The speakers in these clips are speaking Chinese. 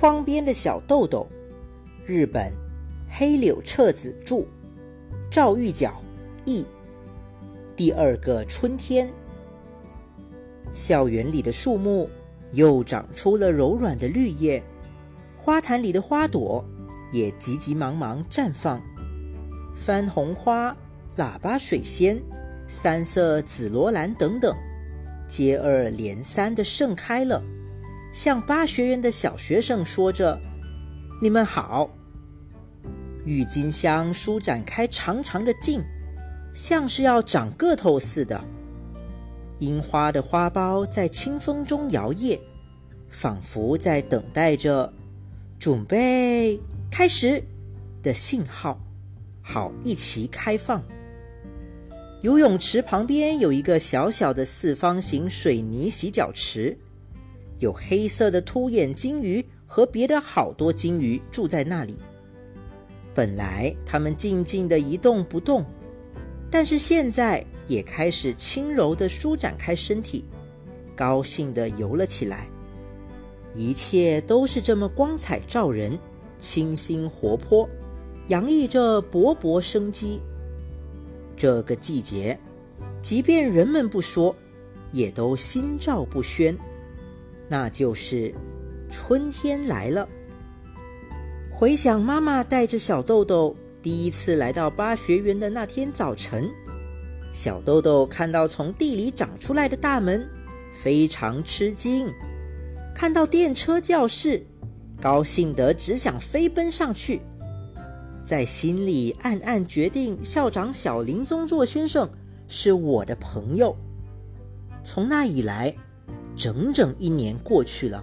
窗边的小豆豆，日本黑柳彻子著，赵玉角译。第二个春天，校园里的树木又长出了柔软的绿叶，花坛里的花朵也急急忙忙绽放，番红花、喇叭水仙、三色紫罗兰等等，接二连三的盛开了。向八学园的小学生说着：“你们好。”郁金香舒展开长长的茎，像是要长个头似的。樱花的花苞在清风中摇曳，仿佛在等待着准备开始的信号，好一齐开放。游泳池旁边有一个小小的四方形水泥洗脚池。有黑色的凸眼金鱼和别的好多金鱼住在那里。本来它们静静的一动不动，但是现在也开始轻柔的舒展开身体，高兴的游了起来。一切都是这么光彩照人，清新活泼，洋溢着勃勃生机。这个季节，即便人们不说，也都心照不宣。那就是春天来了。回想妈妈带着小豆豆第一次来到巴学园的那天早晨，小豆豆看到从地里长出来的大门，非常吃惊；看到电车教室，高兴得只想飞奔上去，在心里暗暗决定校长小林宗作先生是我的朋友。从那以来。整整一年过去了，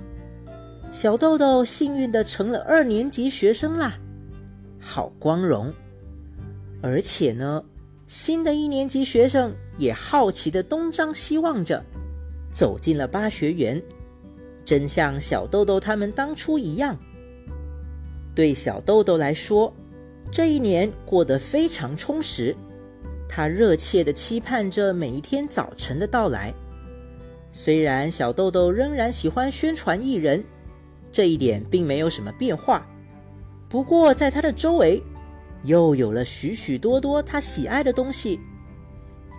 小豆豆幸运的成了二年级学生啦，好光荣！而且呢，新的一年级学生也好奇的东张西望着，走进了巴学园，真像小豆豆他们当初一样。对小豆豆来说，这一年过得非常充实，他热切的期盼着每一天早晨的到来。虽然小豆豆仍然喜欢宣传艺人，这一点并没有什么变化。不过，在他的周围，又有了许许多多他喜爱的东西。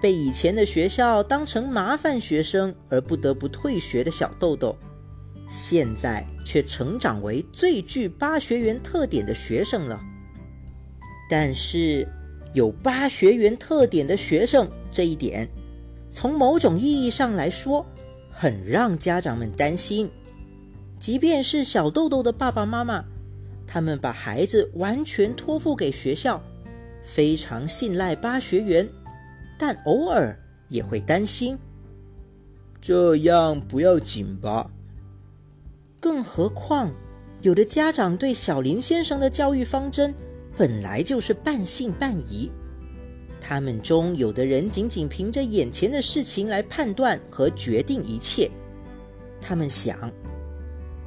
被以前的学校当成麻烦学生而不得不退学的小豆豆，现在却成长为最具八学园特点的学生了。但是，有八学园特点的学生这一点，从某种意义上来说，很让家长们担心，即便是小豆豆的爸爸妈妈，他们把孩子完全托付给学校，非常信赖巴学园，但偶尔也会担心。这样不要紧吧？更何况，有的家长对小林先生的教育方针本来就是半信半疑。他们中有的人仅仅凭着眼前的事情来判断和决定一切。他们想，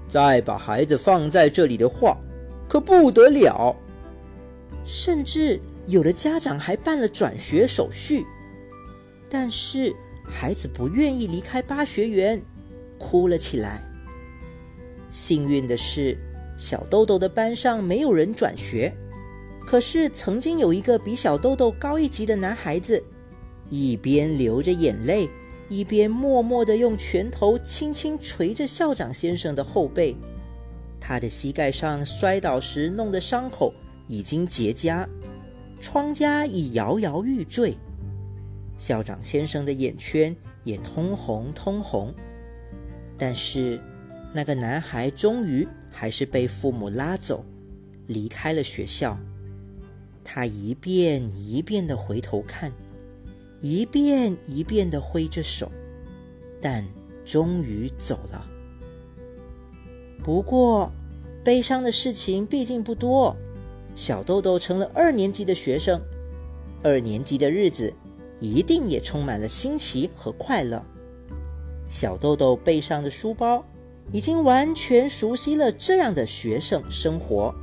再把孩子放在这里的话，可不得了。甚至有的家长还办了转学手续，但是孩子不愿意离开巴学园，哭了起来。幸运的是，小豆豆的班上没有人转学。可是，曾经有一个比小豆豆高一级的男孩子，一边流着眼泪，一边默默地用拳头轻轻捶着校长先生的后背。他的膝盖上摔倒时弄的伤口已经结痂，疮痂已摇摇欲坠。校长先生的眼圈也通红通红。但是，那个男孩终于还是被父母拉走，离开了学校。他一遍一遍的回头看，一遍一遍的挥着手，但终于走了。不过，悲伤的事情毕竟不多。小豆豆成了二年级的学生，二年级的日子一定也充满了新奇和快乐。小豆豆背上的书包已经完全熟悉了这样的学生生活。